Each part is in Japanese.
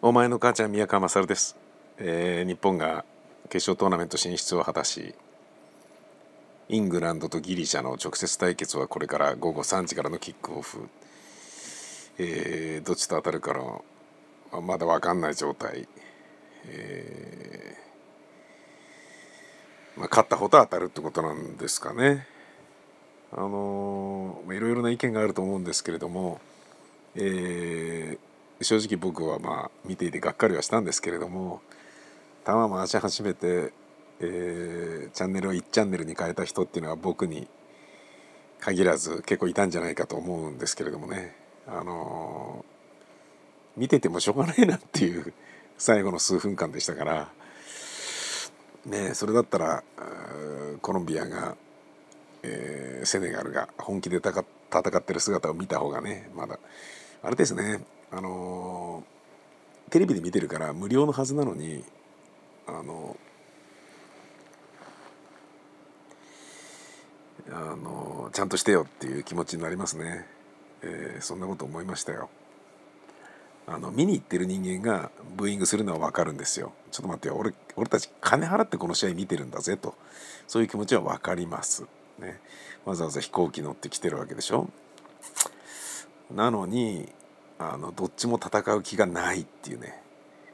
お前の母ちゃん宮川勝です、えー、日本が決勝トーナメント進出を果たしイングランドとギリシャの直接対決はこれから午後3時からのキックオフ、えー、どっちと当たるかのまだ分かんない状態、えーまあ、勝った方と当たるってことなんですかね。あのー、いろいろな意見があると思うんですけれども、えー、正直僕はまあ見ていてがっかりはしたんですけれども球回し始めて、えー、チャンネルを1チャンネルに変えた人っていうのは僕に限らず結構いたんじゃないかと思うんですけれどもね。あのー、見ててもしょうがないなっていう最後の数分間でしたから。ねそれだったらコロンビアが、えー、セネガルが本気で戦ってる姿を見た方がねまだあれですね。あのテレビで見てるから無料のはずなのにあのあのちゃんとしてよっていう気持ちになりますね、えー、そんなこと思いましたよ。あの見に行ってる人間がブーイングするのは分かるんですよ。ちょっと待ってよ。俺俺たち金払ってこの試合見てるんだぜと。そういう気持ちは分かります。ね。わざわざ飛行機乗ってきてるわけでしょ。なのにあのどっちも戦う気がないっていうね。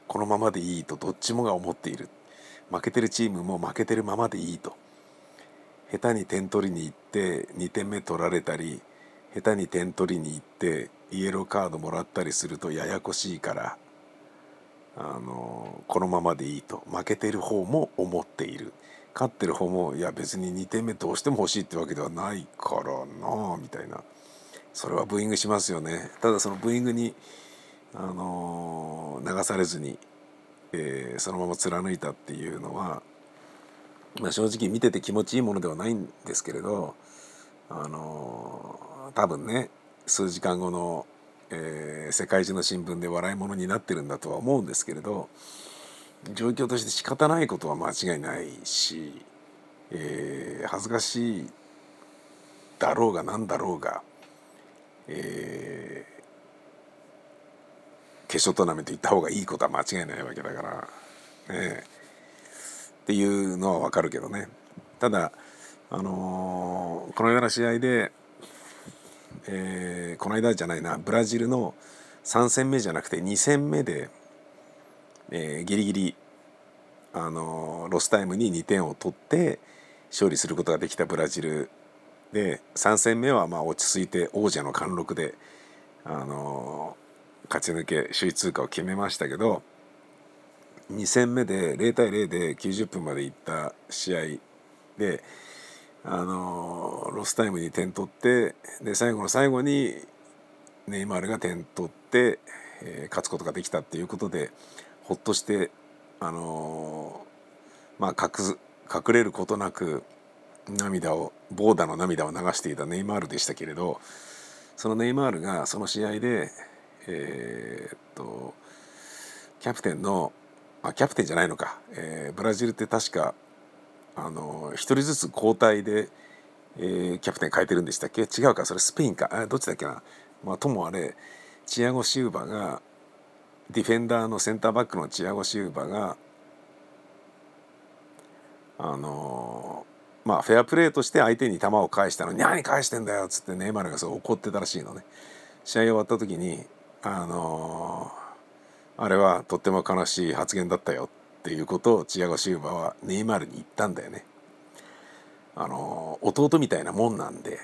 このままでいいとどっちもが思っている。負けてるチームも負けてるままでいいと。下手に点取りに行って2点目取られたり下手に点取りに行ってイエローカードもらったりするとややこしいからあのこのままでいいと。負けてる方も思っている。勝ってる方もいや別に2点目どうしても欲しいってわけではないからなみたいな。それはブーイングしますよね。ただそのブーイングに、あのー、流されずに、えー、そのまま貫いたっていうのは、まあ、正直見てて気持ちいいものではないんですけれど、あのー、多分ね数時間後の、えー、世界中の新聞で笑い物になってるんだとは思うんですけれど状況として仕方ないことは間違いないし、えー、恥ずかしいだろうが何だろうがえ、決勝トーナメント行った方がいいことは間違いないわけだから、ね、っていうのは分かるけどね。ただ、あのー、このような試合で、えー、この間じゃないなブラジルの3戦目じゃなくて2戦目で、えー、ギリギリ、あのー、ロスタイムに2点を取って勝利することができたブラジル。で3戦目はまあ落ち着いて王者の貫禄で、あのー、勝ち抜け首位通過を決めましたけど2戦目で0対0で90分までいった試合で、あのー、ロスタイムに点取ってで最後の最後にネイマールが点取って、えー、勝つことができたっていうことでほっとして、あのまあ隠隠れることなく涙を滂沱の涙を流していたネイマールでしたけれどそのネイマールがその試合でえー、っとキャプテンのあキャプテンじゃないのか、えー、ブラジルって確かあの1人ずつ交代で、えー、キャプテン変えてるんでしたっけ？違うかそれスペインか。あどっちだっけな、まあ、ともあれチアゴ・シウバがディフェンダーのセンターバックのチアゴ・シウバがあのまあフェアプレーとして相手に球を返したのに「何返してんだよ」っつってネイマールがそう怒ってたらしいのね。試合終わった時にあのー、あれはとっても悲しい発言だったよっていうことをチアゴ・シウバはネイマールに言ったんだよね。あのー、弟みたいなもんなんで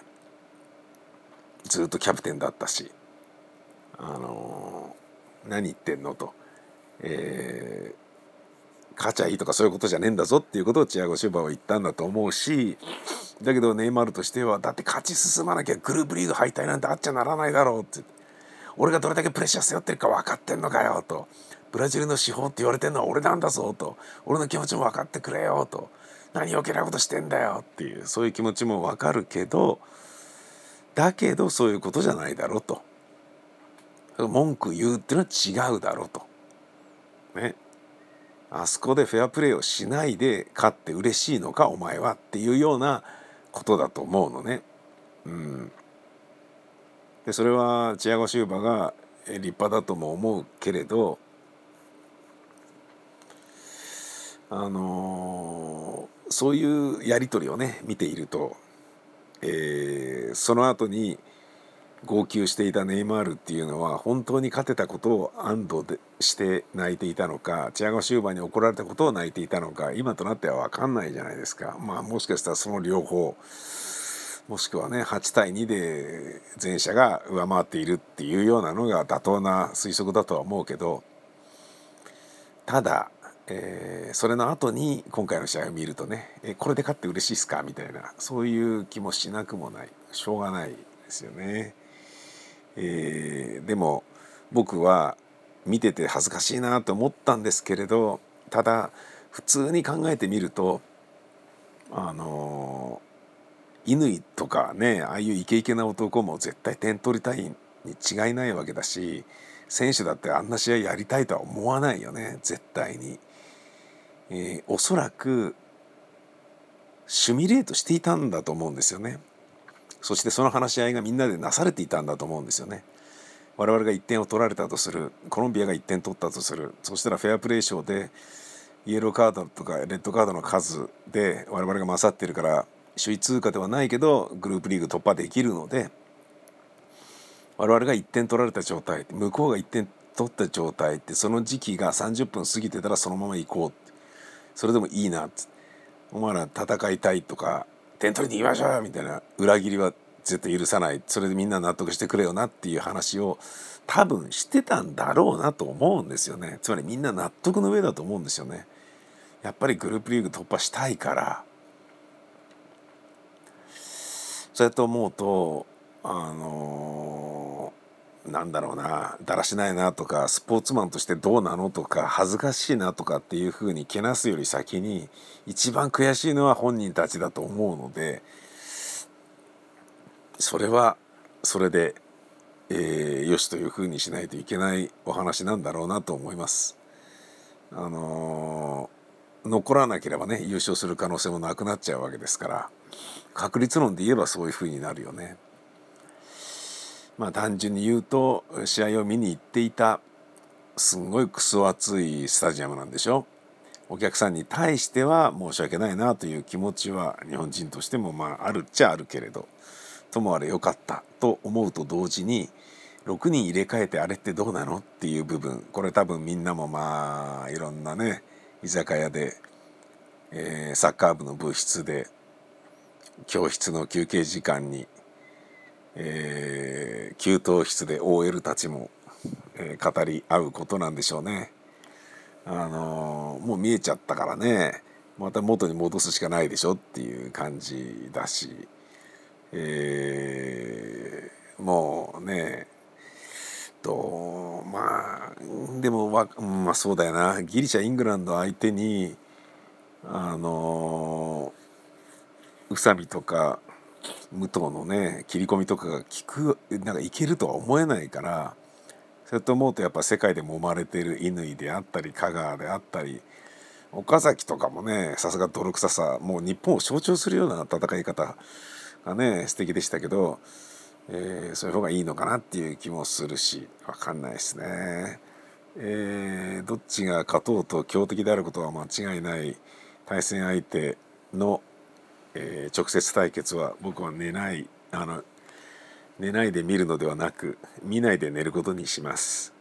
ずっとキャプテンだったしあのー、何言ってんのと、えー、勝ちゃいいとかそういうことじゃねえんだぞっていうことをチアゴ・シューバーは言ったんだと思うしだけどネイマールとしてはだって勝ち進まなきゃグループリーグ敗退なんてあっちゃならないだろうって。俺がどれだけプレッシャー背負ってるか分かってんのかよと。ブラジルの司法って言われてんのは俺なんだぞと。俺の気持ちも分かってくれよと。何余計なことしてんだよっていうそういう気持ちも分かるけどだけどそういうことじゃないだろうと文句言うっていうのは違うだろうと。ね。あそこでフェアプレーをしないで勝って嬉しいのかお前はっていうようなことだと思うのね。うん、でそれはチアゴ・シューバが立派だとも思うけれどあのー、そういうやり取りをね見ていると、えー、その後に号泣していたネイマールっていうのは本当に勝てたことを安堵でして泣いていたのかチアゴ・シューバーに怒られたことを泣いていたのか今となっては分かんないじゃないですか。まあもしかしたらその両方もしくはね8対2で前者が上回っているっていうようなのが妥当な推測だとは思うけどただ、えー、それの後に今回の試合を見るとねえこれで勝って嬉しいっすか？みたいなそういう気もしなくもない。しょうがないですよね。えー、でも僕は見てて恥ずかしいなと思ったんですけれどただ普通に考えてみるとあの乾とかねああいうイケイケな男も絶対点取りたいに違いないわけだし選手だってあんな試合やりたいとは思わないよね絶対に。えー、おそらくシミュレートしていたんだと思うんですよね。そしてその話し合いがみんなでなされていたんだと思うんですよね。我々が1点を取られたとするコロンビアが1点取ったとするそしたらフェアプレー賞でイエローカードとかレッドカードの数で我々が勝ってるから首位通過ではないけどグループリーグ突破できるので我々が1点取られた状態向こうが1点取った状態ってその時期が30分過ぎてたらそのまま行こうそれでもいいなってお前ら戦いたいとか点取りに行きましょうよみたいな。裏切りは絶対許さない。それでみんな納得してくれよなっていう話を多分してたんだろうなと思うんですよね。つまりみんな納得の上だと思うんですよね。やっぱりグループリーグ突破したいから。そうやって思うとあのー、なんだろうなだらしないなとかスポーツマンとしてどうなのとか恥ずかしいなとかっていうふうにけなすより先に一番悔しいのは本人たちだと思うのでそれはそれで、えー、よしというふうにしないといけないお話なんだろうなと思います。あのー、残らなければね優勝する可能性もなくなっちゃうわけですから確率論で言えばそういうふうになるよね。まあ単純に言うと試合を見に行っていたすんごいクソ暑いスタジアムなんでしょ？お客さんに対しては申し訳ないなという気持ちは日本人としてもまああるっちゃあるけれどともあれ良かったと思うと同時に6人入れ替えてあれってどうなの？っていう部分。これ多分みんなもまあいろんなね居酒屋で、えー、サッカー部の部室で教室の休憩時間にえー、給湯室で OL たちも、えー、語り合うことなんでしょうね。あのー、もう見えちゃったからね。また元に戻すしかないでしょっていう感じだし、えー、もうねとまあでもわまあそうだよな。ギリシャイングランド相手にあの宇佐美とか武藤のね切り込みとかが効くなんかいけるとは思えないからそれと思うとやっぱ世界でもまれてる乾であったり香川であったり岡崎とかもねさすが泥臭さもう日本を象徴するような戦い方がね素敵でしたけど、えー、そういう方がいいのかなっていう気もするし分かんないですね。えー、どっちが勝とうと強敵であることは間違いない対戦相手のえー、直接対決は僕は寝ないあの寝ないで見るのではなく見ないで寝ることにします。